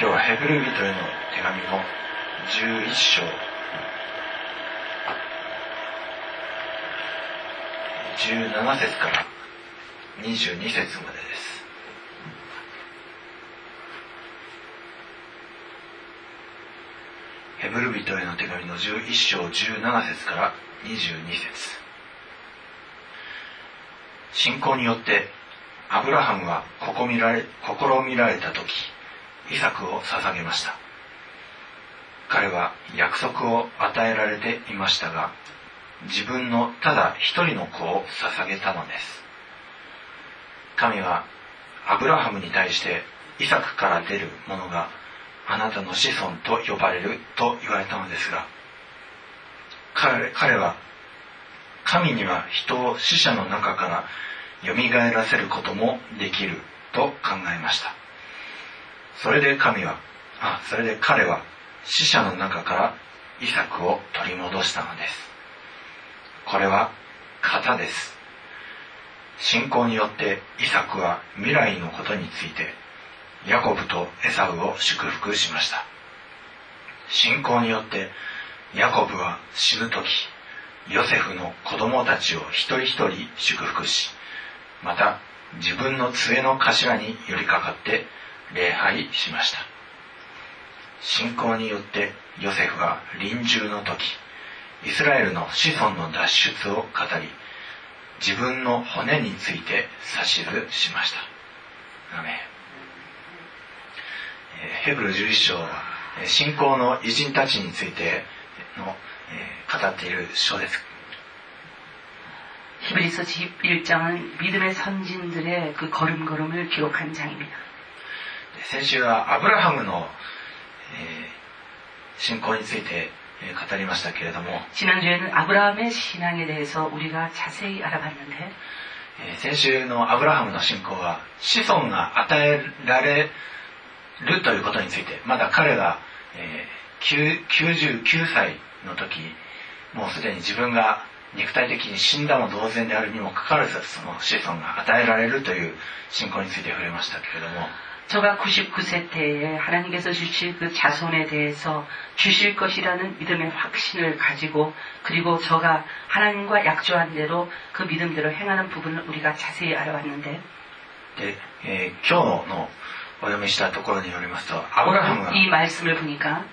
今日はヘブル人への手紙の11章17節から22節までですヘブル人への手紙の11章17節から22節信仰によってアブラハムは試みられ試みられた時イサクを捧げました。彼は約束を与えられていましたが自分のただ一人の子を捧げたのです。神はアブラハムに対してイサクから出るものがあなたの子孫と呼ばれると言われたのですが彼彼は神には人を死者の中から蘇らせることもできると考えました。それで神はあそれで彼は死者の中からイサクを取り戻したのです。これは型です。信仰によってイサクは未来のことについてヤコブとエサウを祝福しました。信仰によってヤコブは死ぬ時ヨセフの子供たちを一人一人祝福しまた自分の杖の頭に寄りかかって礼拝しました信仰によってヨセフは臨終の時イスラエルの子孫の脱出を語り自分の骨について指図しましたアメヘブル11章は信仰の偉人たちについての語っている章です 히브리서 11장은 믿음의 선진들의 그 걸음걸음을 기록한 장입니다. 先週はアブラハムの、えー、信仰について語りましたけれども 지난주에는 아브라함의 신앙에 대해서 우리가 자세히 알아봤는데 先週のアブラハムの信仰は子孫が与えられるということについてまだ彼が、えー、99歳の時もうすでに自分が肉体的に死んだも同然であるにもかかわらずその子孫が与えられるという信仰について触れましたけれども 저가 99세 때에 하나님께서 주실 그 자손에 대해서 주실 것이라는 믿음의 확신을 가지고 그리고 저가 하나님과 약조한 대로 그 믿음대로 행하는 부분을 우리가 자세히 알아봤는데 で、えー、今日のお読みしたところによりますとアブラハムが、 이 말씀을 보니까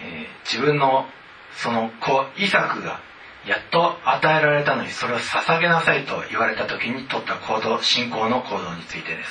えー自分のその子イサクがやっと与えられたのにそれを捧げなさいと言われた時に取った行動信仰の行動についてです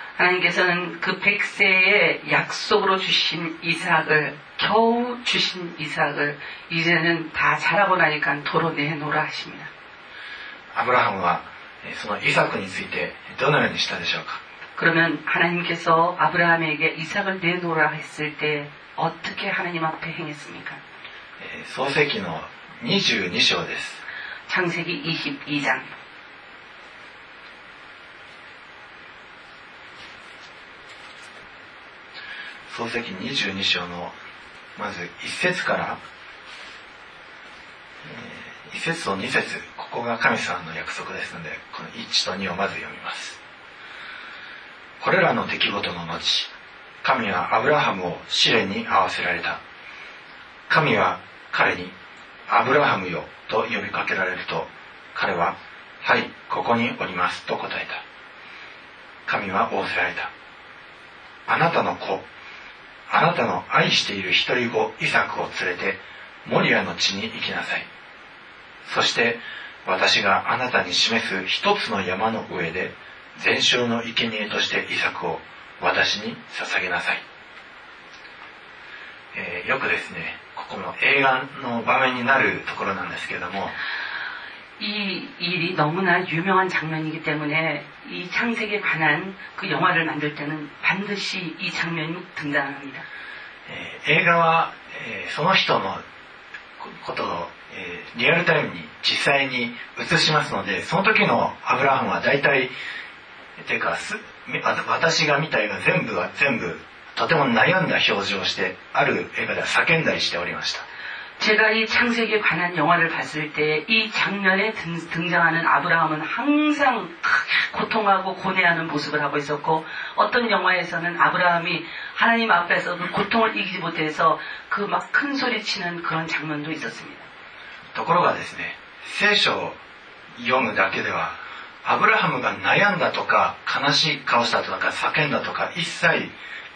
하나님께서는 그 백세의 약속으로 주신 이삭을 겨우 주신 이삭을 이제는 다 자라고 나니까 도로 내놓으라 하십니다. アブラハムはえーそのイサクについてどのようにしたでしょうか 그러면 하나님께서 아브라함에게 이삭을 내놓으라 했을 때 어떻게 하나님 앞에 행했습니까? えー創世記の22章です 창세기 22장 創世記22章のまず1節から、え1節と2節ここが神様の約束ですのでこの1と2をまず読みます。これらの出来事の後神はアブラハムを試練に合わせられた。神は彼に「アブラハムよ」と呼びかけられると彼は「はいここにおります」と答えた。神は仰せられた。あなたの子あなたの愛している一人子イサクを連れてモリアの地に行きなさいそして私があなたに示す一つの山の上で全焼の生贄としてイサクを私に捧げなさい、えーよくですねここの映画の場面になるところなんですけれども 이 일이 너무나 유명한 장면이기 때문에 이 창세기에 관한 그 영화를 만들 때는 반드시 이 장면이 등장합니 다. 映画は、えー、その人のこと、えー、リアルタイムに実際に映しますので、その時のアブラハムは大体、ていうか、私が見た映画全部が全部とても悩んだ表情をして、ある映画では叫んだりしておりました。 제가 이 창세기에 관한 영화를 봤을 때 이 장면에 등, 등장하는 아브라함은 항상 고통하고 고뇌하는 모습을 하고 있었고 어떤 영화에서는 아브라함이 하나님 앞에서 그 고통을 이기지 못해서 그 막 큰 소리 치는 그런 장면도 있었습니다. ところがですね聖書を読むだけではアブラハムが悩んだとか悲しい顔したとか叫んだとか一切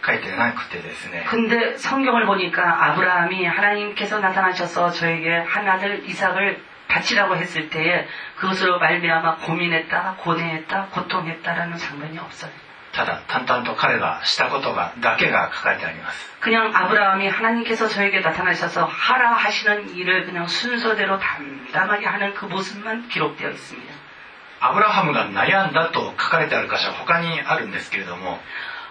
書いてなくてですね 근데 성경을 보니까 아브라함이 하나님께서 나타나셔서 저에게 한 아들 이삭을 바치라고 했을 때에 그것으로 말미암아 고민했다, 고뇌했다, 고통했다라는 장면이 없어요. ただ淡々と彼がしたことがだけが書かれてあります 그냥 아브라함이 하나님께서 저에게 나타나셔서 하라 하시는 일을 그냥 순서대로 담담하게 하는 그 모습만 기록되어 있습니다. アブラハムが悩んだと書かれてある箇所は他にあるんですけれども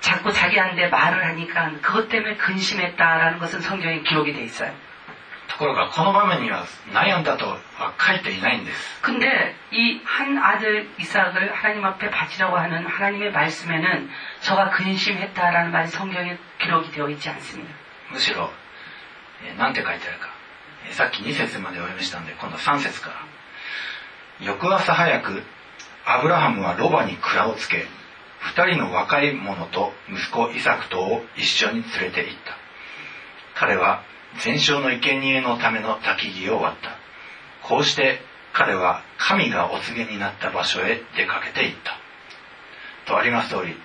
자꾸 자기한테 말을 하니까 그것 때문에 근심했다라는 것은 성경에 기록이 돼 있어요. ところがこの場面には悩んだとは書いていないんです 근데 이 한 아들 이삭을 하나님 앞에 바치라고 하는 하나님의 말씀에는 저가 근심했다라는 말이 성경에 기록이 되어 있지 않습니다. むしろ、えーなんて書いてあるか、えーさっき2節までお読みしたんで今度3節から翌朝早くアブラハムはロバに蔵をつけ 2人の若い者と息子イサクとを一緒に連れて行った。彼は全焼の生贄のための焚き木を割った。こうして彼は神がお告げになった場所へ出かけて行った。とあります通り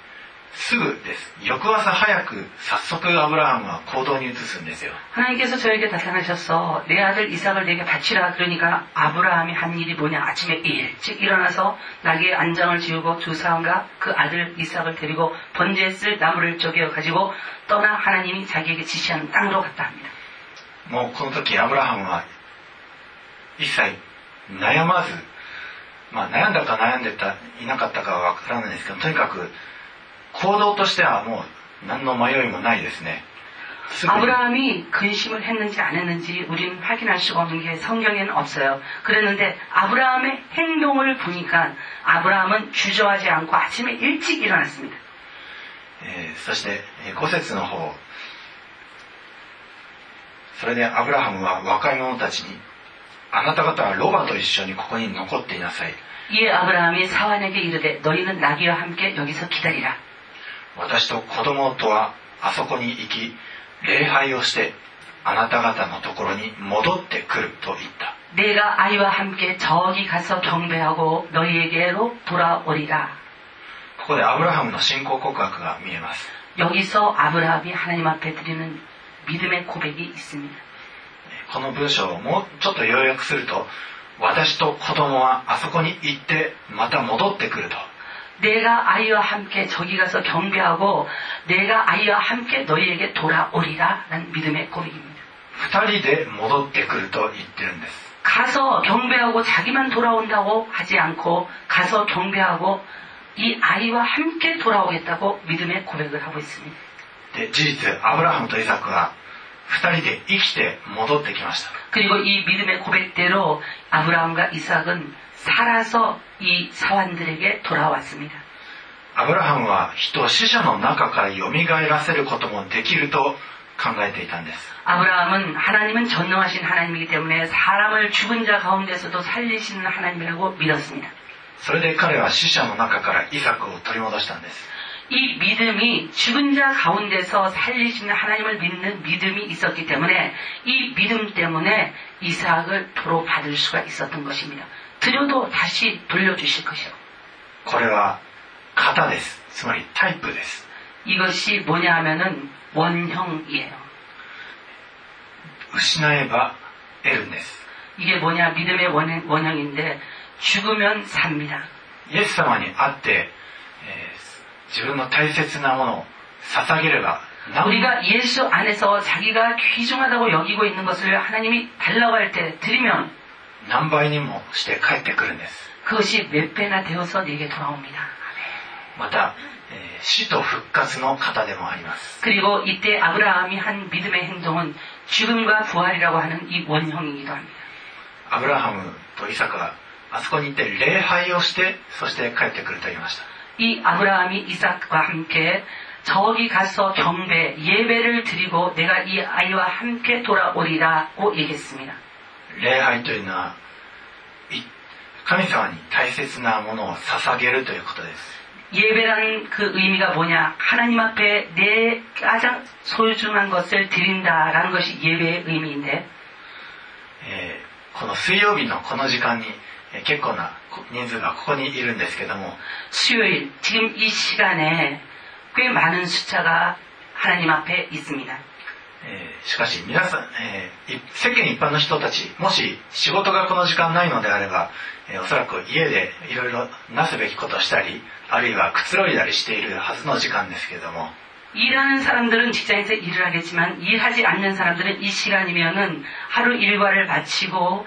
すぐです翌朝早く早速アブラハムは行動に移すんですよ 하나님께서 저에게 나타나셔서 내 아들 이삭을 내게 바치라 그러니까 아브라함이 한 일이 뭐냐 아침에 일찍 일어나서 나귀의 안장을 지우고 두 사람과 그 아들 이삭을 데리고 번제에 쓸 나무를 쪼개어 가지고 떠나 하나님이 자기에게 지시한 땅으로 갔다 합니다. もうこの時アブラハムは一切悩まず、まあ、悩んだか悩んでたいなかったかは分からないですけどとにかく 行動としてはもう何の迷いもないですねすぐに 아브라함이 근심을 했는지 안 했는지 우리는 확인할 수가 없는 게 성경에는 없어요. 그랬는데 아브라함의 행동을 보니까 아브라함은 주저하지 않고 아침에 일찍 일어났습니다. えーそしてえー5節の方それでアブラハムは若い者たちにあなた方はロバと一緒にここに残っていなさい 이에 아브라함이 사환에게 이르되 너희는 나귀와 함께 여기서 기다리라. 私と子供とはあそこに行き礼拝をしてあなた方のところに戻ってくると言った 내가 아이와 함께 저기 가서 경배하고 너희에게로 돌아오리라. ここでアブラハムの信仰告白が見えます 여기서 아브라함이 하나님 앞에 드리는 믿음의 고백이 있습니다. この文章をもうちょっと要約すると私と子供はあそこに行ってまた戻ってくると 내가 아이와 함께 저기 가서 경배하고 내가 아이와 함께 너희에게 돌아오리라 라는 믿음의 고백입니다. 2人で戻ってくると言ってるんです 가서 경배하고 자기만 돌아온다고 하지 않고 가서 경배하고 이 아이와 함께 돌아오겠다고 믿음의 고백을 하고 있습니다. で事実アブラハムとイサクは 2人で生きて戻ってきました 그리고 이 믿음의 고백대로 아브라함과 이삭은 살아서 이 사환들에게 돌아왔습니다. アブラハムは人を死者の中から蘇らせることもできると考えていたんです 아브라함은 하나님은 전능하신 하나님이기 때문에 사람을 죽은 자 가운데서도 살리시는 하나님이라고 믿었습니다. それで彼は死者の中からイサクを取り戻したんです 이 믿음이 죽은 자 가운데서 살리시는 하나님을 믿는 믿음이 있었기 때문에 이 믿음 때문에 이삭을 도로 받을 수가 있었던 것입니다. 드려도 다시 돌려주실 것이요. これは型ですつまりタイプです 이것이 뭐냐 하면은 원형이에요. 失えば得るんです 이게 뭐냐? 믿음의 원형, 원형인데 죽으면 삽니다. イエス様に会って、えー 自分の大切なものを捧げれば何 우리가 예수 안에서 자기가 귀중하다고 여기고 있는 것을 하나님이 달라고 할 때 드리면 何倍にもして帰ってくるんです 그것이 몇 배나 되어서 내게 돌아옵니다. また、えー死と復活の方でもあります 그리고 이때 아브라함이 한 믿음의 행동은 죽음과 부활이라고 하는 이 원형이기도 합니다. アブラハムとイサクはあそこに行って礼拝をしてそして帰ってくると言いました 이 아브라함이 이삭과 함께 저기 가서 경배, 예배를 드리고 내가 이 아이와 함께 돌아오리라고 얘기했습니다. 礼拝というのはい神様に大切なものを捧げるということです 예배라는 그 의미가 뭐냐? 하나님 앞에 내 가장 소중한 것을 드린다라는 것이 예배의 의미인데 えーこの水曜日のこの時間に、えー 結構な人数がここにいるんですけども。수요일지금이시간에꽤많은숫자가하나님앞에있습니 다. しかし皆さん、えー、世間一般の人たちもし仕事がこの時間ないのであれば、えー、おそらく家でいろいろなすべきことしたりあるいはくつろいだりしているはずの時間ですけれども。일하는사람들은직장에서일을하겠지만일하지않는사람들은이시간이면은하루일과를마치고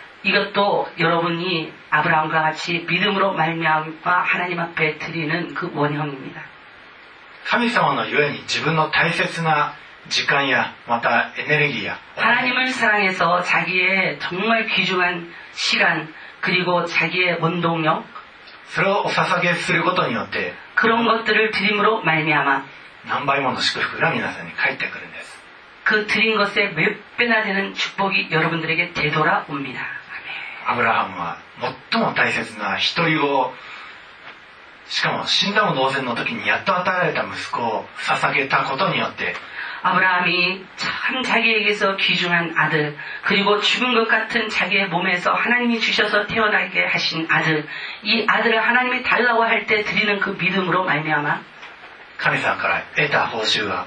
이것도 여러분이 아브라함과 같이 믿음으로 말미암아 하나님 앞에 드리는 그 원형입니다. 神様のゆえに自分の大切な時間やまたエネルギーや 하나님을 사랑해서 자기의 정말 귀중한 시간 그리고 자기의 원동력 それをお捧げすることによって 그런 것들을 드림으로 말미암아 何倍もの祝福が皆さんに返ってくるんです 그 드린 것의 몇 배나 되는 축복이 여러분들에게 되돌아옵니다. アブラハムは最も大切な一人をしかも死んだも同然の時にやっと与えられた息子を捧げたことによって 아브라함이 참 자기에게서 귀중한 아들, 그리고 죽은 것 같은 자기의 몸에서 하나님이 주셔서 태어나게 하신 아들, 이 아들을 하나님이 달라고 할 때 드리는 그 믿음으로 말미암아 神様から得た報酬は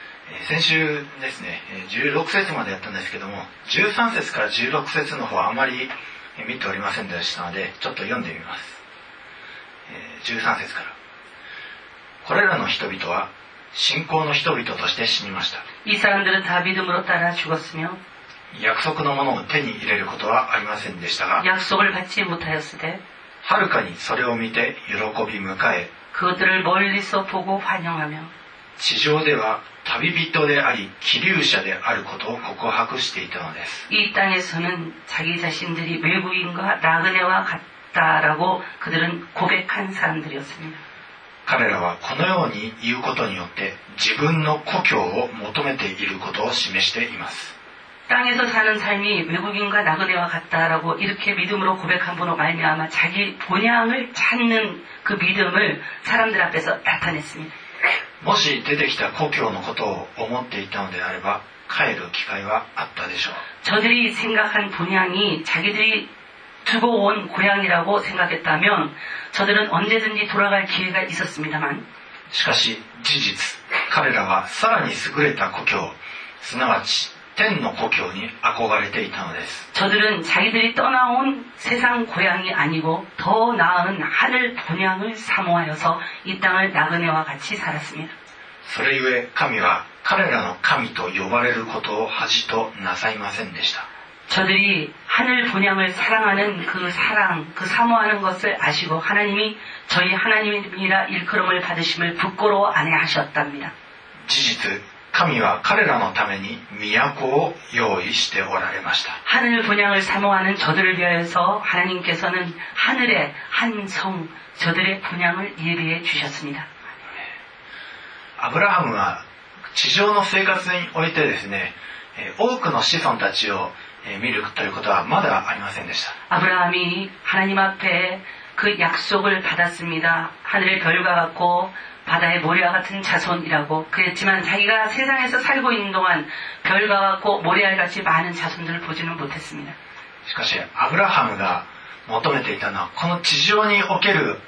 先週ですね、16節までやったんですけども、13節から16節の方はあまり見ておりませんでしたので、ちょっと読んでみます。13節から。これらの人々は信仰の人々として死にました。約束のものを手に入れることはありませんでしたが、はるかにそれを見て喜び迎え、그들을멀리서보고환영하며 地上では旅人であり、気流者であることを告白していたのです。 이 땅에서는 자기 자신들이 외국인과 나그네와 같다라고 그들은 고백한 사람들이었습니다. 彼らはこのように言うことによって自分の故郷を求めていることを示しています 땅에서 사는 삶이 외국인과 나그네와 같다라고 이렇게 믿음으로 고백함으로 말미암아 자기 본향을 찾는 그 믿음을 사람들 앞에서 나타냈습니다. もし出てきた故郷のことを思っていたのであれば帰る機会はあったでしょう 저들이 생각한 본향이 자기들이 두고 온 고향이라고 생각했다면 저들은 언제든지 돌아갈 기회가 있었습니다만 しかし事実彼らはさらに優れた故郷すなわち 天の故郷に憧れていたのです 저들은 자기들이 떠나온 세상 고향이 아니고 더 나은 하늘 본향을 사모하여서 이 땅을 나그네와 같이 살았습니다. それゆえ神は 彼らの神と呼ばれることを恥となさいませんでした 저들이 하늘 본향을 사랑하는 그 사랑, 그 사모하는 것을 아시고 하나님이 저희 하나님이라 일컬음을 받으심을 부끄러워 안 해하셨답니다. 事実 神は彼らのために都を用意しておられました 하늘 본향을 사모하는 저들을 위하여서 하나님께서는 하늘의 한 성, 저들의 본향을 예비해 주셨습니다. アブラハムは地上の生活においてですねえー多くの子孫たちをえー見るということはまだありませんでした 아브라함이 하나님 앞에 그 약속을 받았습니다. 하늘의 별과 같고 바다의 모래와 같은 자손이라고 그랬지만 자기가 세상에서 살고 있는 동안 별과 같고 모래알 같이 많은 자손들을 보지는 못했습니다. しかしアブラハムが求めていたのはこの地上における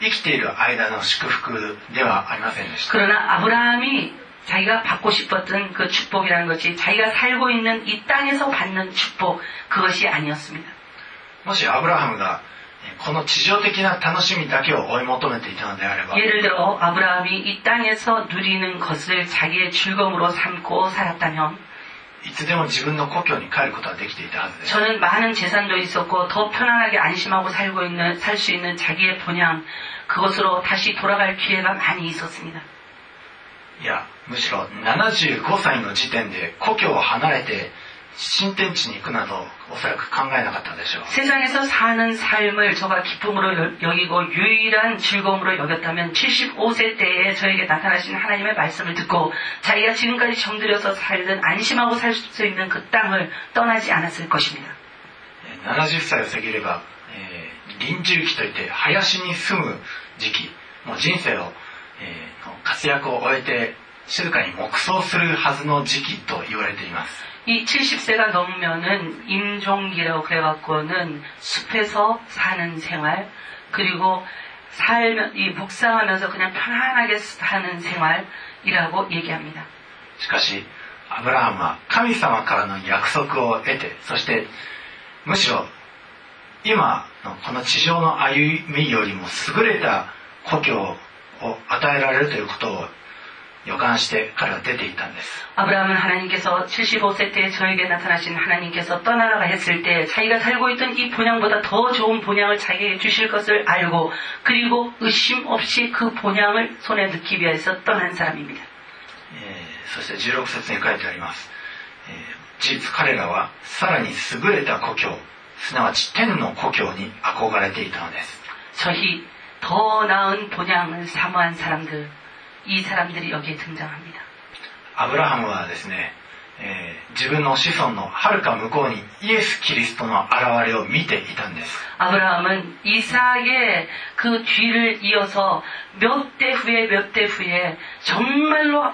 生きている間の祝福ではありませんでした 그러나 아브라함이 자기가 받고 싶었던 그 축복이라는 것이 자기가 살고 있는 이 땅에서 받는 축복 그것이 아니었습니다. もしアブラハムがえー この地上的な楽しみだけを追い求めていたのであれば 예를 들어 아브라함이 이 땅에서 누리는 것을 자기의 즐거움으로 삼고 살았다면 いつでも自分の故郷に帰ることはできていたはずです 저는 많은 재산도 있었고 더 편안하게 안심하고 살고 있는 살 수 있는 자기의 본향 그것으로 다시 돌아갈 기회가 많이 있었습니다. いやむしろ75歳の時点で故郷を離れて 新天地に行くなどおそらく考えなかったでしょう세상에서사는삶을저가기쁨으로여기고유일한즐거움으로여겼다면75세때에저에게나타나신하나님의말씀을듣고자기가지금까지정들여서살던안심하고살수있는그땅을떠나지않았을것입니다70歳を過ぎれば、えー、臨終期といって林に住む時期もう人生を、えー、活躍を終えて静かに黙想するはずの時期と言われています 이 70세가 넘으면은 임종기라고 그래갖고는 숲에서 사는 생활 그리고 살면 이 묵상하면서 그냥 편안하게 사는 생활이라고 얘기합니다. しかしアブラハムは神様からの約束を得てそしてむしろ今のこの地上の歩みよりも優れた故郷を与えられるということを 予感して彼は出ていったんです 아브라함은 하나님께서 75세 때 저에게 나타나신 하나님께서 떠나라가 했을 때 자기가 살고 있던 이 본향보다 더 좋은 본향을 자기에게 주실 것을 알고 그리고 의심 없이 그 본향을 손에 넣기 위해서 떠난 사람입니다. えーそして16節に書いてあります、えー事実彼らはさらに優れた故郷すなわち天の故郷に憧れていたのです 저희 더 나은 본향을 사모한 사람들, 이 사람들이 여기에 등장합니다. アブラハムはですね、えー自分の子孫のはるか向こうにイエス・キリストの現れを見ていたんです 아브라함은 이삭의 그 뒤를 이어서 몇 대 후에 몇 대 후에 정말로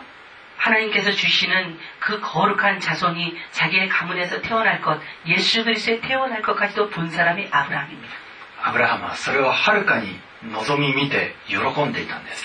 하나님께서 주시는 그 거룩한 자손이 자기의 가문에서 태어날 것, 예수 그리스도에 태어날 것까지도 본 사람이 아브라함입니다. アブラハムはそれをはるかに望み見て喜んでいたんです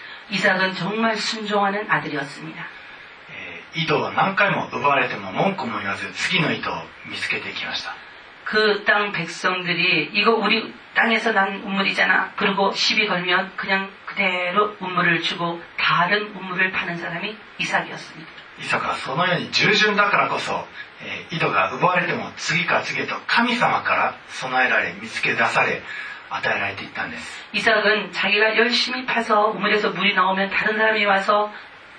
이삭은 정말 순종하는 아들이었습니다. えー井戸を何回も奪われても文句も言わず次の井戸を見つけていきました 그 땅 백성들이 이거 우리 땅에서 난 우물이잖아. 그리고 시비 걸면 그냥 그대로 우물을 주고 다른 우물을 파는 사람이 이삭이었습니다. イサクはそのように従順だからこそ、えー井戸が奪われても次から次へと神様から備えられ見つけ出され 与えられていったんです 이삭은 자기가 열심히 파서 우물에서 물이 나오면 다른 사람이 와서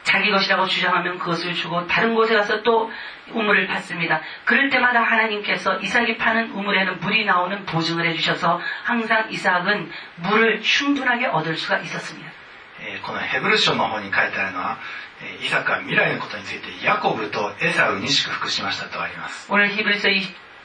자기 것이라고 주장하면 그것을 주고 다른 곳에 가서 또 우물을 팠습니다. 그럴 때마다 하나님께서 이삭이 파는 우물에는 물이 나오는 보증을 해주셔서 항상 이삭은 물을 충분하게 얻을 수가 있었습니다. えーこのヘブル書の方に書いてあるのは、えーイサクは未来のことについてヤコブとエサウに祝福しましたとあります 오늘 히브리서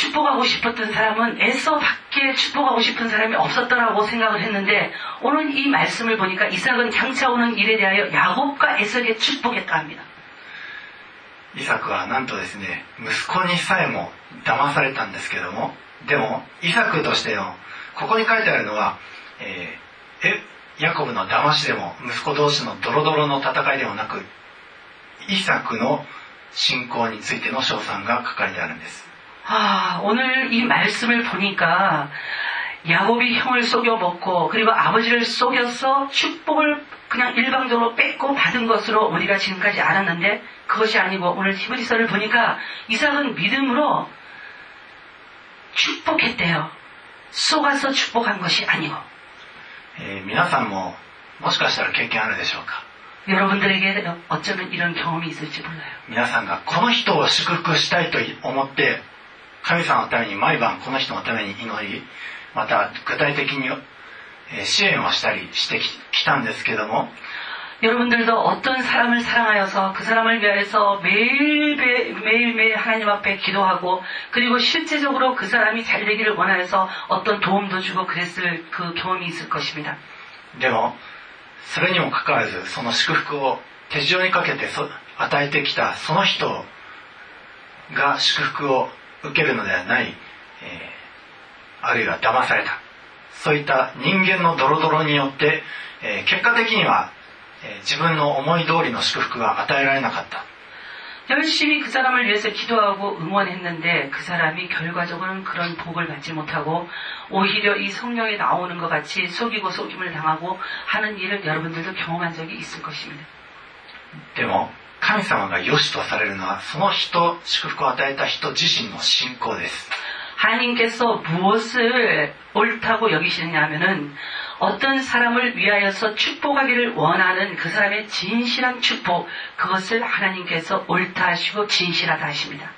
축복하고 싶었던 사람은 에서밖에 축복하고 싶은 사람이 없었다라고 생각을 했는데 오늘 이 말씀을 보니까 이삭은 장차 오는 일에 대하여 야곱과 에서에게 축복했다 합니다. イサクはなんとですね息子にさえも騙されたんですけどもでもイサクとしてのここに書いてあるのは、えーえヤコブの騙しでも息子同士のドロドロの戦いでもなくイサクの信仰についての称賛が書かれてあるんです 아, 오늘 이 말씀을 보니까 야곱이 형을 속여 먹고 그리고 아버지를 속여서 축복을 그냥 일방적으로 뺏고 받은 것으로 우리가 지금까지 알았는데 그것이 아니고 오늘 히브리서를 보니까 이삭은 믿음으로 축복했대요. 속아서 축복한 것이 아니고 えー皆さんももしかしたら経験あるでしょうか 여러분들에게 어쩌면 이런 경험이 있을지 몰라요. 皆さんがこの人を祝福したいと思って 神様のために毎晩この人のために祈りまた具体的にえー支援をしたりしてききたんですけども 여러분들도 어떤 사람을 사랑하여서 그 사람을 위해서 매일 매일매일 하나님 앞에 기도하고 그리고 실제적으로 그 사람이 잘 되기를 원하여서 어떤 도움도 주고 그랬을 그 경험이 있을 것입니다. でもそれにもかかわらずその祝福を手塩にかけてそ与えてきたその人が祝福を 受けるのではない、えーあるいは騙されたそういった人間のドロドロによって、えー結果的には、えー自分の思い通りの祝福が与えられなかった 열심히 그 사람을 위해서 기도하고 응원했는데 그 사람이 결과적으로는 그런 복을 받지 못하고 오히려 이 성령에 나오는 것 같이 속이고 속임을 당하고 하는 일을 여러분들도 경험한 적이 있을 것입니다. でも 神様が良しとされるのはその人祝福を与えた人自身の信仰です 하나님께서 무엇을 옳다고 여기시느냐 하면은 어떤 사람을 위하여서 축복하기를 원하는 그 사람의 진실한 축복, 그것을 하나님께서 옳다 하시고 진실하다 하십니다.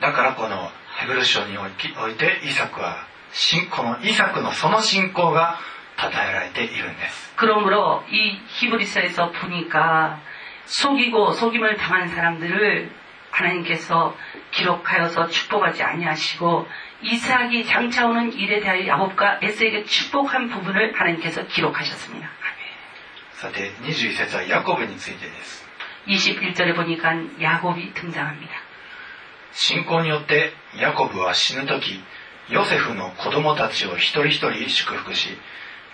だからこのヘブル書においおいてイサクは信このイサクのその信仰が称えられているんです 그러므로 이 히브리서에서 보니까 속이고 속임을 당한 사람들을 하나님께서 기록하여서 축복하지 아니하시고 이삭이 장차 오는 일에 대하여 야곱과 에스에게 축복한 부분을 하나님께서 기록하셨습니다. さて21節はヤコブについてです 21절에 보니까 야곱이 등장합니다. 信仰によってヤコブは死ぬ時ヨセフの子供たちを一人一人祝福し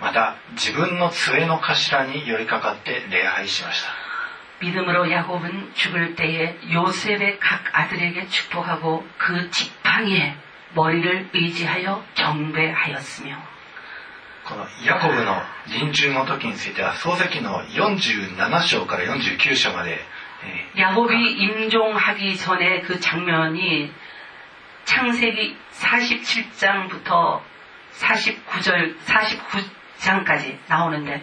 また自分の杖の頭に寄りかかって礼拝しました 믿음으로 야곱은 죽을 때에 요셉의 각 아들에게 축복하고 그 지팡이에 머리를 의지하여 경배하였으며 このヤコブの臨終の時については漱石の47章から49章まで、えー 야곱이 임종하기 전에 그 장면이 창세기 47장부터 49절, 49장까지 나오는데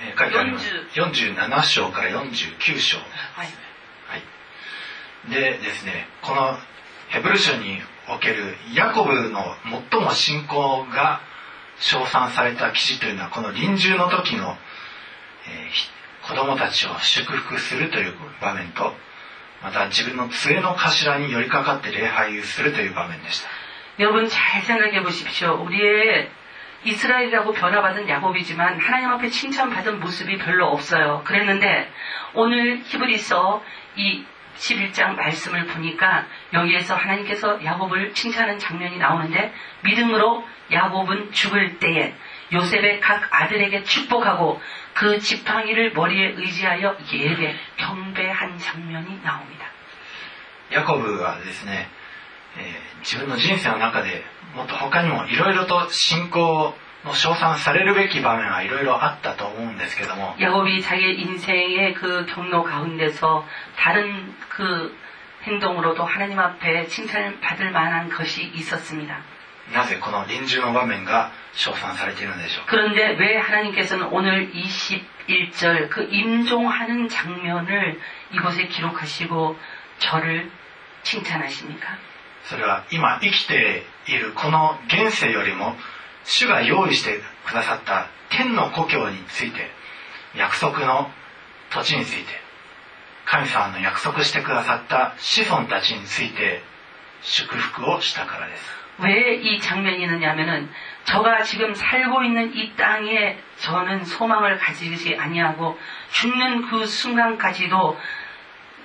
えー書いてあります47章から49章はいでですねこのヘブル書におけるヤコブの最も信仰が称賛された記事というのはこの臨終の時の、えーひ子供たちを祝福するという場面とまた自分の杖の頭に寄りかかって礼拝するという場面でした 여러분 잘 생각해 보십시오. 우리의 이스라엘이라고 변화받은 야곱이지만 하나님 앞에 칭찬받은 모습이 별로 없어요. 그랬는데 오늘 히브리서 이 11장 말씀을 보니까 여기에서 하나님께서 야곱을 칭찬하는 장면이 나오는데 믿음으로 야곱은 죽을 때에 요셉의 각 아들에게 축복하고 그 지팡이를 머리에 의지하여 예배, 경배한 장면이 나옵니다. ヤコブはですね、 えー自分の人生の中でもっと他にもいろいろと信仰の称賛されるべき場面はいろいろあったと思うんですけども 야곱이 자기 인생의 그 경로 가운데서 다른 그 행동으로도 하나님 앞에 칭찬을 받을 만한 것이 있었습니다. なぜこの臨終の場面が称賛されているのでしょうか 그런데 왜 하나님께서는 오늘 21절 그 임종하는 장면을 이곳에 기록하시고 저를 칭찬하십니까? それは今生きているこの現世よりも主が用意してくださった天の故郷について約束の土地について神様の約束してくださった子孫たちについて祝福をしたからです 왜 이 장면이 있느냐면은 저가 지금 살고 있는 이 땅에 저는 소망을 가지지 아니하고 죽는 그 순간까지도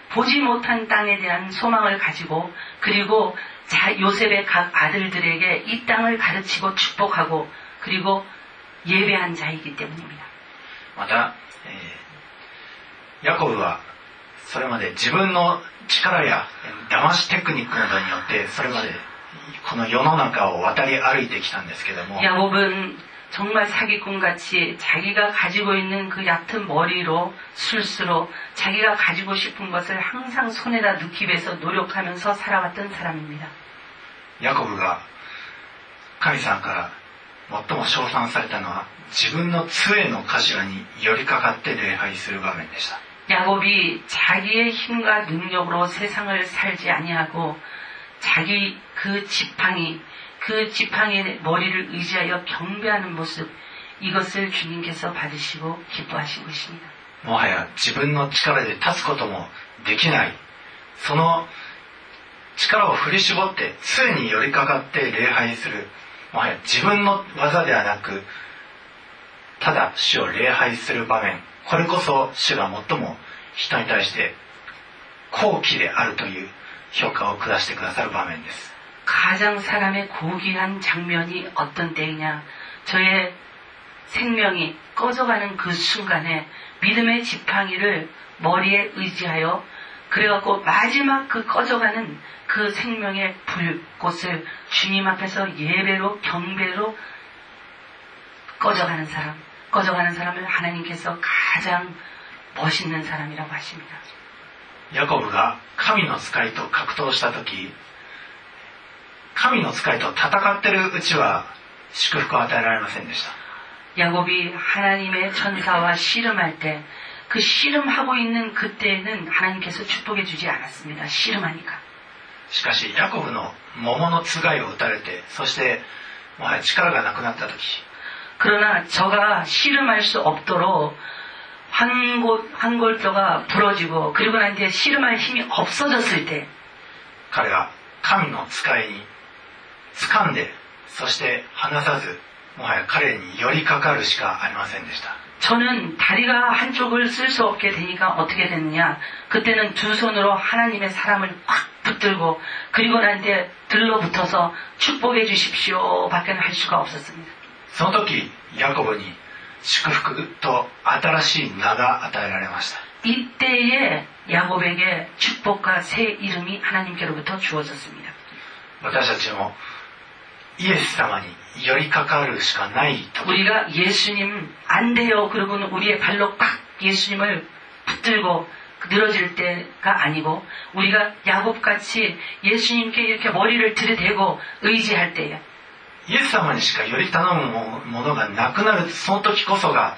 보지 못한 땅에 대한 소망을 가지고 그리고 자, 요셉의 각 아들들에게 이 땅을 가르치고 축복하고 그리고 예배한 자이기 때문입니다. また、えーヤコブはそれまで自分の力やえー騙しテクニックなどによってそれまでこの世の中を渡り歩いてきたんですけども 야곱은 정말 사기꾼같이 자기가 가지고 있는 그 얕은 머리로 술수로 자기가 가지고 싶은 것을 항상 손에다 넣기 위해서 노력하면서 살아왔던 사람입니다. ヤコブが神様から最も称賛されたのは自分の杖の頭に寄りかかって礼拝する場面でした 야곱이 자기의 힘과 능력으로 세상을 살지 아니하고 자기 그 지팡이 그 지팡이의 머리를 의지하여 경배하는 모습 이것을 주님께서 받으시고 기뻐하신 것입니다. もはや自分の力で立つこともできないその力を振り絞って杖に寄りかかって礼拝するもはや自分の技ではなくただ主を礼拝する場面これこそ主が最も人に対して好奇であるという評価を下してくださる場面です 가장 사람의 고귀한 장면이 어떤 때이냐 저의 생명이 꺼져가는 그 순간에 믿음의 지팡이를 머리에 의지하여 그래갖고 마지막 그 꺼져가는 그 생명의 불꽃을 주님 앞에서 예배로 경배로 꺼져가는 사람 꺼져가는 사람을 하나님께서 가장 멋있는 사람이라고 하십니다. ヤコブが神の使いと格闘した時 神の使いと戦ってるうちは祝福を与えられませんでした 야곱이 하나님의 천사와 씨름할 때 그 씨름하고 있는 그때에는 하나님께서 축복해 주지 않았습니다. 씨름하니까. しかしヤコブの桃のつがいを打たれてそしてもはや力がなくなった時 그러나 저가 씨름할 수 없도록 한골, 한골뼈가 부러지고 그리고 난 뒤에 씨름할 힘이 없어졌을 때 彼は神の使いに 掴んでそして離さずもはや彼に寄りかかるしかありませんでした 저는 다리가 한쪽을 쓸 수 없게 되니까 어떻게 됐느냐 그때는 두 손으로 하나님의 사람을 꽉 붙들고 그리고 난 뒤에 들러붙어서 축복해 주십시오 밖에는 할 수가 없었습니다. その時ヤコブに祝福と新しい名が与えられました 이때에 야곱에게 축복과 새 이름이 하나님께로부터 주어졌습니다. 私たちも イエス様に寄りかかるしかない時 우리가 예수님 안 돼요. 그러고는 우리의 발로 꽉 예수님을 붙들고 늘어질 때가 아니고 우리가 야곱같이 예수님께 이렇게 머리를 들이대고 의지할 때에 イエス様にしか寄り頼むものがなくなるその時こそが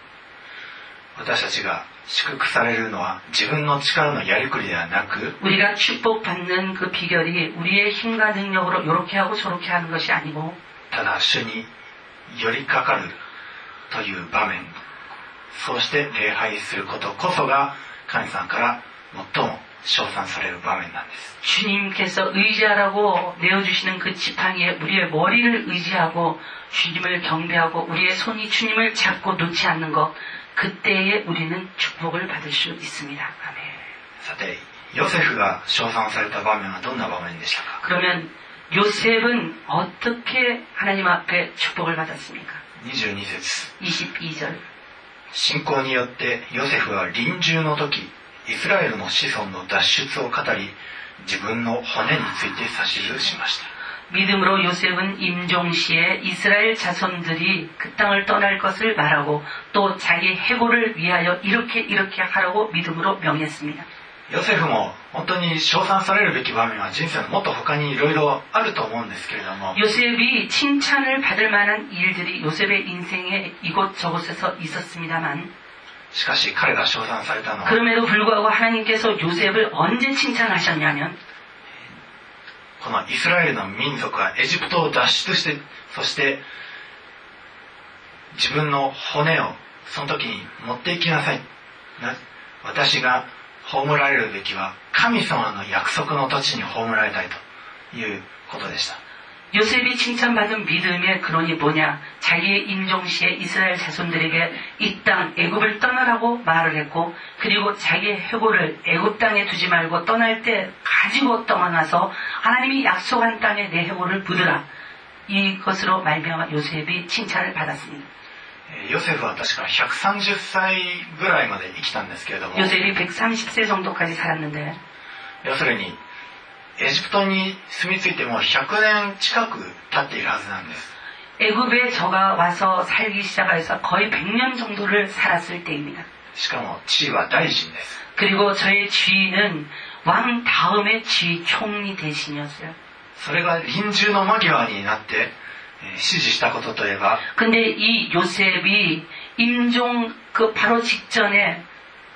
私たちが祝福されるのは自分の力のやりくりではなく 우리가 축복받는 그 비결이 우리의 힘과 능력으로 이렇게 하고 저렇게 하는 것이 아니고 ただ主に寄りかかるという場面そうして礼拝することこそが神様から最も称賛される場面なんです 주님께서 의지하라고 내어주시는 그 지팡이에 우리의 머리를 의지하고 주님을 경배하고 우리의 손이 주님을 잡고 놓지 않는 것 그때에 우리는 축복을 받을 수 있습니다. 아멘. さてヨセフが称賛された場面はどんな場面でしたか 그러면 요셉은 어떻게 하나님 앞에 축복을 받았습니까? 22節 22절 信仰によってヨセフは臨終の時イスラエルの子孫の脱出を語り自分の骨について指図しました 믿음으로 요셉은 임종시에 이스라엘 자손들이 그 땅을 떠날 것을 말하고 또 자기 해고를 위하여 이렇게 이렇게 하라고 믿음으로 명했습니다. ヨセフも本当に称賛されるべき場面は人生のもっと他にいろいろあると思うんですけれども 요셉이 칭찬을 받을 만한 일들이 요셉의 인생에 이곳저곳에서 있었습니다만 しかし彼が称賛されたのは 그럼에도 불구하고 하나님께서 요셉을 언제 칭찬하셨냐면 このイスラエルの民族はエジプトを脱出してそして自分の骨をその時に持っていきなさい。私が葬られるべきは神様の約束の土地に葬られたいということでした。 요셉이 칭찬받은 믿음의 근원이 뭐냐? 자기의 임종시에 이스라엘 자손들에게 이 땅 애굽을 떠나라고 말을 했고 그리고 자기의 해고를 애굽 땅에 두지 말고 떠날 때 가지고 떠나서 하나님이 약속한 땅에 내 해고를 묻으라. 이것으로 말미암아 요셉이 칭찬을 받았습니다. えーヨセフは確か130歳ぐらいまで生きたんですけれども 요셉이 130세 정도까지 살았는데 要するに エジプトに住み着いてもう100年近く経っているはずなんです 애굽에 저가 와서 살기 시작해서 거의 100년 정도를 살았을 때입니다. しかも地位は大臣です 그리고 저의 지위는 왕 다음의 지위 총리 대신이었어요. それが臨終の間際になって、えー指示したことといえば 근데 이 요셉이 임종 그 바로 직전에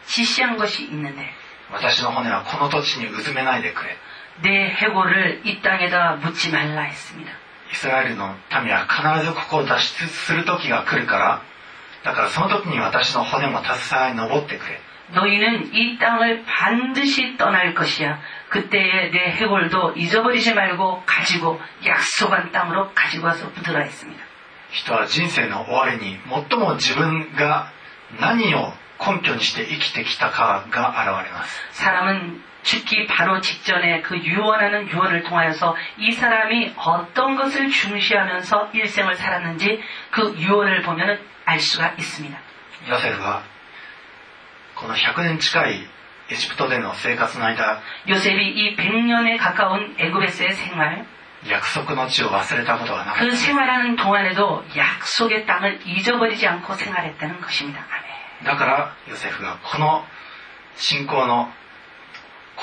지시한 것이 있는데 私の骨はこの土地にうずめないでくれ 내 해고를 이 땅에다 묻지 말라 했습니다. イスラエルの民は必ずここを脱出する時が来るからだからその時に私の骨も携わり登ってくれ 너희는 이 땅을 반드시 떠날 것이야. 그때의 내 해골도 잊어버리지 말고 가지고 약속한 땅으로 가지고 와서 묻으라 했습니다. 人は人生の終わりに最も自分が何を根拠にして生きてきたかが現れます 사람은 죽기 바로 직전에 그 유언하는 유언을 통하여서 이 사람이 어떤 것을 중시하면서 일생을 살았는지 그 유언을 보면 알 수가 있습니다. ヨセフはこの100年近いエジプトでの生活の間 요셉이 이 100년에 가까운 애굽에서의 생활, 約束の地を忘れたことがなかっ 그 생활하는 동안에도 약속의 땅을 잊어버리지 않고 생활했다는 것입니다. 아멘. ただからヨセフがこの信仰の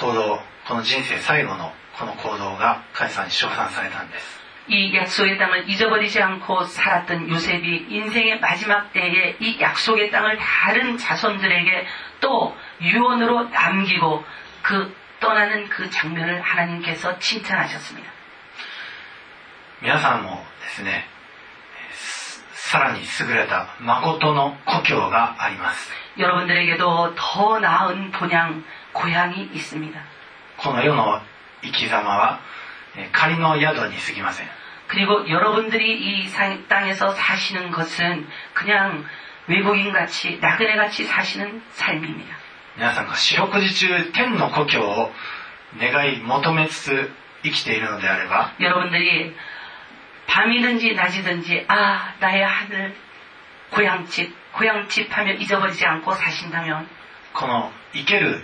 行動この人生最後のこの行動が神様に称賛されたんです 이 약속의 땅을 잊어버리지 않고 살았던 요셉이 인생의 마지막 때에 이 약속의 땅을 다른 자손들에게 또 유언으로 남기고 그 떠나는 그 장면을 하나님께서 칭찬하셨습니다. 皆さんもですねすさらに優れた誠の故郷があります 여러분들에게도 더 나은 본향, 고향이 있습니다. この世の生き様はえ仮の宿に過ぎません 그리고 여러분들이 이 상- 땅에서 사시는 것은 그냥 외국인같이 나그네같이 사시는 삶입니다. 皆さんが四六時中天の故郷を願い求めつつ生きているのであれば 여러분들이 밤이든지 낮이든지 아 나의 하늘 고향집 고향집 하며 잊어버리지 않고 사신다면 この生ける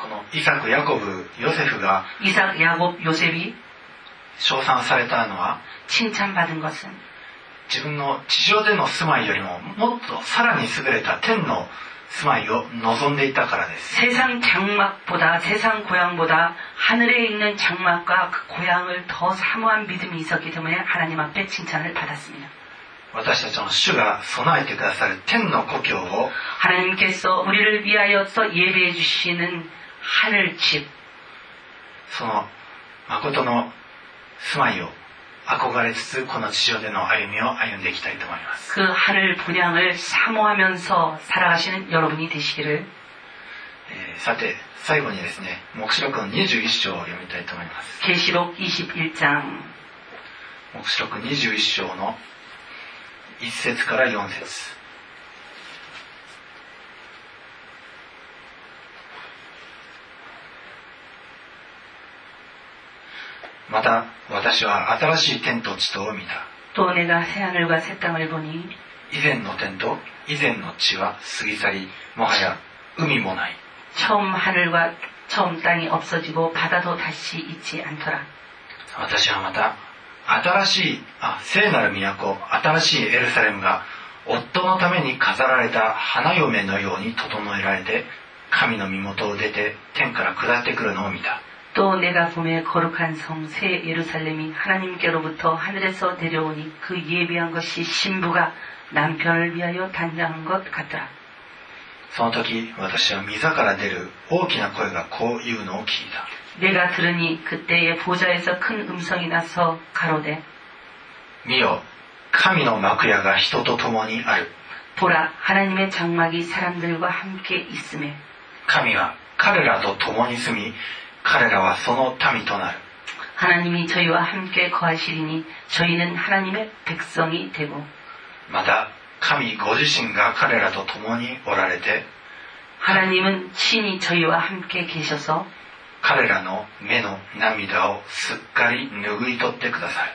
このイサクヤコブヨセフが 이삭, 야곱, 요셉이 称賛されたのは 칭찬받은 것은 自分の地上での住まいよりももっとさらに優れた天の住まいを望んでいたからです 세상 장막보다 세상 고향보다 하늘에 있는 장막과 그 고향을 더 사모한 믿음이 있었기 때문에 하나님 앞에 칭찬을 받았습니다. 私たちの主が備えてくださる天の故郷を 하나님께서 우리를 위하여서 예배해 주시는 하늘집 その誠の住まいを憧れつつこの地上での歩みを歩んでいきたいと思います 그 하늘 본향을 사모하면서 살아가시는 여러분이 되시기를 えーさて最後にですね黙示録の21章を読みたいと思います 계시록 21장 黙示録21章の1節から4節 また私は新しい天と地とを見た 또 내가 새하늘과 새 땅을 보니 以前の天と以前の地は過ぎ去りもはや海もない 처음 하늘과 처음 땅이 없어지고 바다도 다시 있지 않더라. 私はまた新しいあ聖なる都新しいエルサレムが夫のために飾られた花嫁のように整えられて神の身元を出て天から下ってくるのを見た 또 내가 봄에 거룩한 성 새 예루살렘이 하나님께로부터 하늘에서 내려오니 그 예비한 것이 신부가 남편을 위하여 단장한 것 같더라. その時私は溝から出る大きな声がこう言うのを聞いた 내가 들으니 그때의 보좌에서 큰 음성이 나서 가로되 見よ神の幕屋が人と共にある 보라 하나님의 장막이 사람들과 함께 있음에 神は彼らと共に住み 彼らはその民となる 하나님이 저희와 함께 거하시리니 저희는 하나님의 백성이 되고 また神ご自身が彼らと共におられて 하나님은 친히 저희와 함께 계셔서 彼らの目の涙をすっかり拭い取ってください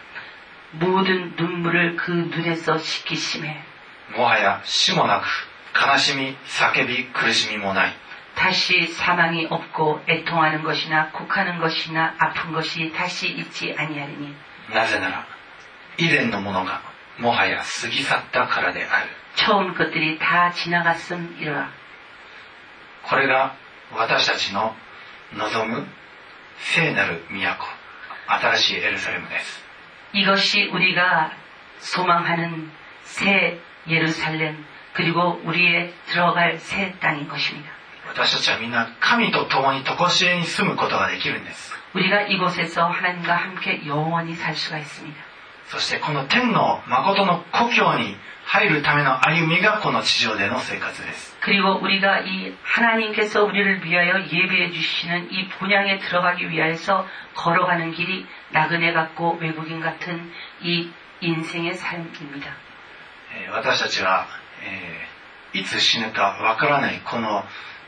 모든 눈물을 그 눈에서 씻기심에 もはや死もなく悲しみ叫び苦しみもない 다시 사망이 없고 애통하는 것이나 곡하는 것이나 아픈 것이 다시 있지 아니하리니 なぜなら以前のものがもはや過ぎ去ったからである 처음 것들이 다 지나갔음이라 これが私たちの望む聖なる都新しいエルサレムです 이것이 우리가 소망하는 새 예루살렘 그리고 우리의 들어갈 새 땅인 것입니다. 私たちはみんな神と共に常しえに住むことができるんです 우리가 이곳에서 하나님과 함께 영원히 살 수가 있습니다. そしてこの天の誠の故郷に入るための歩みがこの地上での生活です 그리고 우리가 이 하나님께서 우리를 위하여 예배해 주시는 이 본향에 들어가기 위하여서 걸어가는 길이 나그네 같고 외국인 같은 이 인생의 삶입니다. えー私たちは、えーいつ死ぬかわからないこの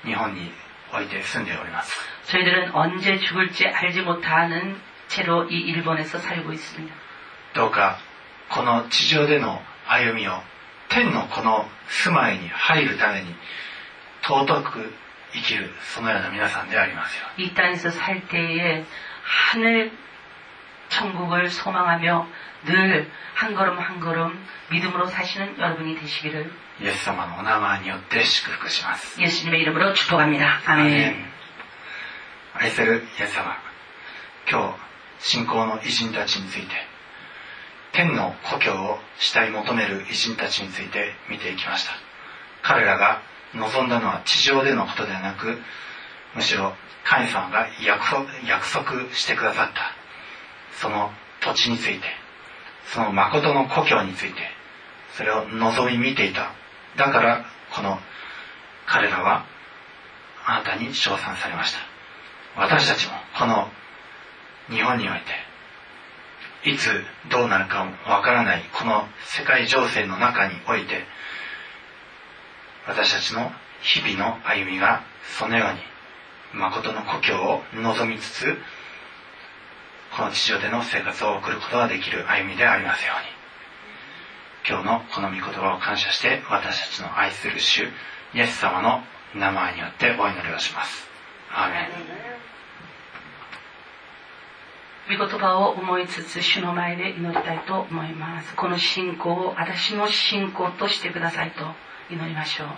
日本において住んでおります 저희들은 언제 죽을지 알지 못하는 채로 이 일본에서 살고 있습니다. どうかこの地上での歩みを天のこの住まいに入るために尊く生きるそのような皆さんでありますよ 이 땅에서 살 때에 하늘 천국을 소망하며 늘 한 걸음 한 걸음 믿음으로 사시는 여러분이 되시기를 イエス様のお名前によって祝福します 예수님의 이름으로 축복합니다. 아멘. 愛するイエス様今日信仰の偉人たちについて天の故郷を慕い求める偉人たちについて見ていきました彼らが望んだのは地上でのことではなくむしろ神様が約束約束してくださったその土地について その誠の故郷についてそれを望み見ていた。だからこの彼らはあなたに称賛されました。私たちもこの日本においていつどうなるかもわからないこの世界情勢の中において私たちの日々の歩みがそのように誠の故郷を望みつつこの地上での生活を送ることができる歩みでありますように今日のこの御言葉を感謝して私たちの愛する主イエス様の名前によってお祈りをしますアーメン御言葉を思いつつ主の前で祈りたいと思います。この信仰を私の信仰としてくださいと祈りましょう。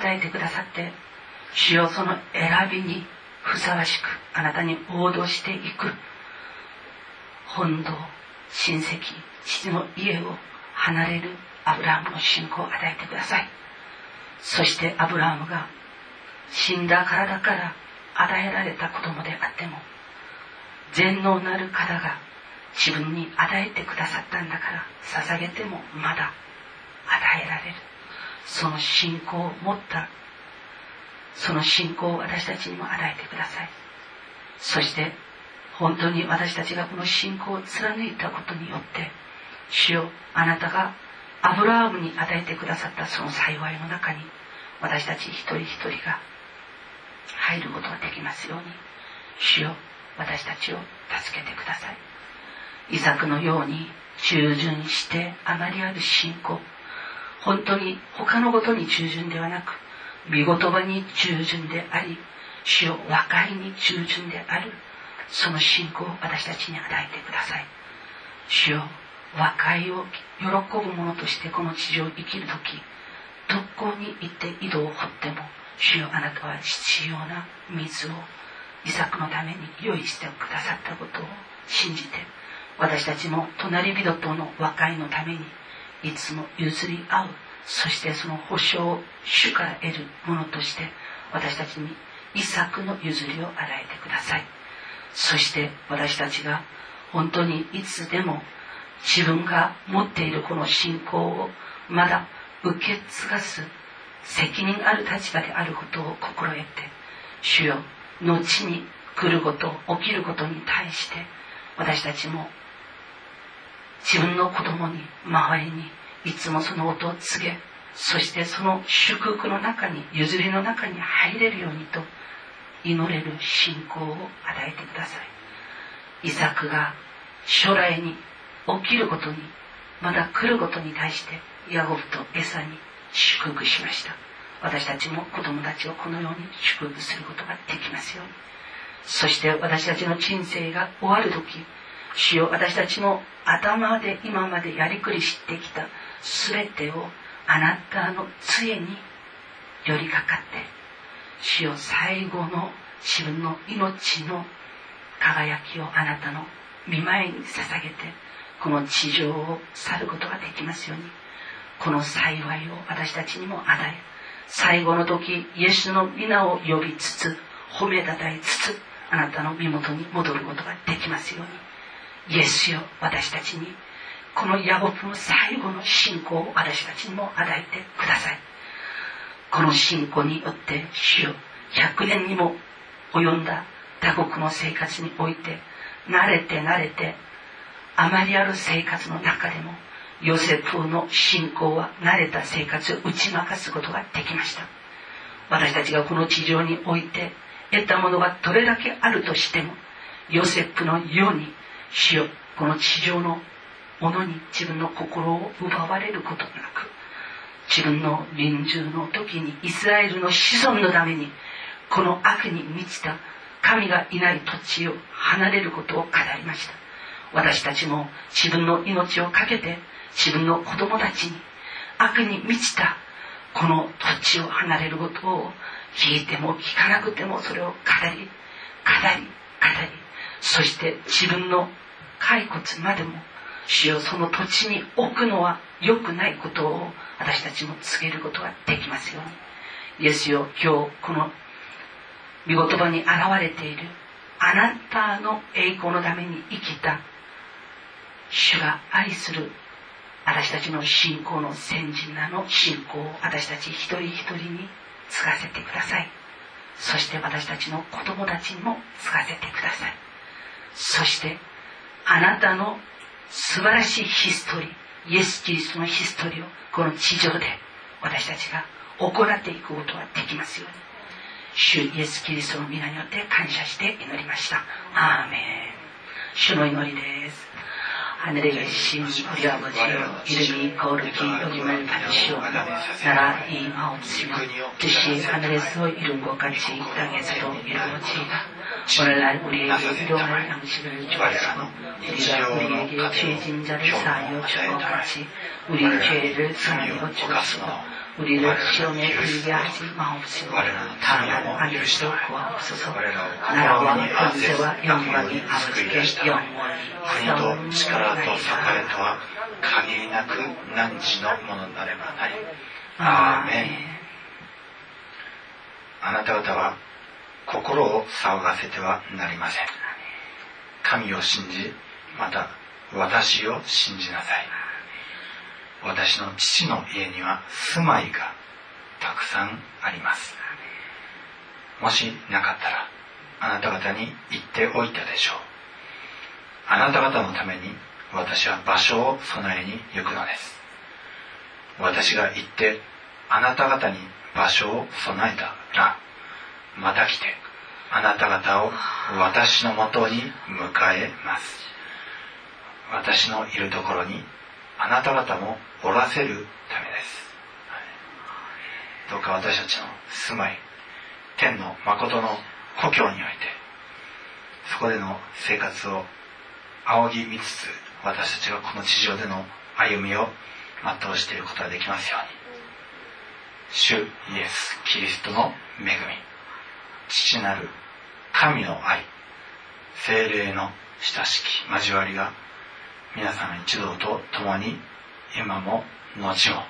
与えてくださって主よその選びにふさわしくあなたに応答していく本堂親戚父の家を離れるアブラハムの信仰を与えてください。そしてアブラハムが死んだ体から与えられた子供であっても全能なる方が自分に与えてくださったんだから捧げてもまだ与えられる。その信仰を持ったその信仰を私たちにも与えてください。そして本当に私たちがこの信仰を貫いたことによって主よあなたがアブラハムに与えてくださったその幸いの中に私たち一人一人が入ることができますように主よ私たちを助けてください。イサクのように従順してあまりある信仰本当に他のことに従順ではなく見言葉に従順であり主よ和解に従順であるその信仰を私たちに与えてください。主よ和解を喜ぶ者としてこの地上を生きる時どこに行って井戸を掘っても主よあなたは必要な水をイサクのために用意してくださったことを信じて私たちも隣人との和解のためにいつも譲り合う。そしてその保証を主から得るものとして私たちにイサクの譲りを与えてください。そして私たちが本当にいつでも自分が持っているこの信仰をまだ受け継がす責任ある立場であることを心得て主よ後に来ること起きることに対して私たちも自分の子供に周りにいつもその音を告げそしてその祝福の中に譲りの中に入れるようにと祈れる信仰を与えてください。イサクが将来に起きることにまだ来ることに対してヤゴブとエサに祝福しました。私たちも子供たちをこのように祝福することができますように。そして私たちの人生が終わる時主よ私たちの頭で今までやりくりしてきた全てをあなたの杖に寄りかかって主よ最後の自分の命の輝きをあなたの見舞いに捧げてこの地上を去ることができますようにこの幸いを私たちにも与え最後の時イエスの皆を呼びつつ褒めたたえつつあなたの身元に戻ることができますように。イエスよ私たちに。このヤゴプの最後の信仰を私たちにも与えてください。この信仰によって主よ100年にも及んだ他国の生活において慣れて慣れてあまりある生活の中でもヨセフの信仰は慣れた生活を打ち負かすことができました。私たちがこの地上において得たものがどれだけあるとしてもヨセフのように主よこの地上のものに自分の心を奪われることなく自分の臨終の時にイスラエルの子孫のためにこの悪に満ちた神がいない土地を離れることを語りました。私たちも自分の命を懸けて自分の子供たちに悪に満ちたこの土地を離れることを聞いても聞かなくてもそれを語り語り語りそして自分の骸骨までも主をその土地に置くのは良くないことを私たちも告げることができますように。イエスよ今日この御言葉に現れているあなたの栄光のために生きた。主が愛する私たちの信仰の先人らの信仰を私たち一人一人に継がせてください。そして私たちの子供たちにも継がせてください。そしてあなたの素晴らしいヒストリーイエス・キリストのヒストリーをこの地上で私たちが行っていくことができますように。主イエス・キリストの皆によって感謝して祈りました。アーメン。主の祈りです。 하늘에 계신 우리 아버지여 이름이 거룩히 여김을 받으시오. 나라 임하옵시며 뜻이 하늘에서 이룬 것 같이 땅에서도 이루어지이다 오늘날 우리에게 일용할 양식을 주옵시고 우리가 우리에게 죄진 자를 사하여 주고 같이 우리 죄를 사하여 주옵시고 売りを清め、売りの魔を、単なる兄とを、を注ぐ。ならば、本世は四割、あぶつけ四。国と力と栄えとは、限りなく汝のものなればなり。アーメン。あなた方は、心を騒がせてはなりません。神を信じ、また、私を信じなさい。私の父の家には住まいがたくさんあります。もしなかったらあなた方に言っておいたでしょう。あなた方のために私は場所を備えに行くのです。私が行ってあなた方に場所を備えたらまた来てあなた方を私のもとに迎えます。私のいるところにあなた方もおらせるためです、どうか私たちの住まい天の誠の故郷においてそこでの生活を仰ぎ見つつ私たちがこの地上での歩みを全うしていることができますように。主イエス・キリストの恵み父なる神の愛精霊の親しき交わりが皆さん一同と共に今も後も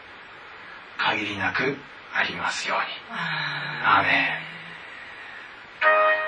限りなくありますように。アーメン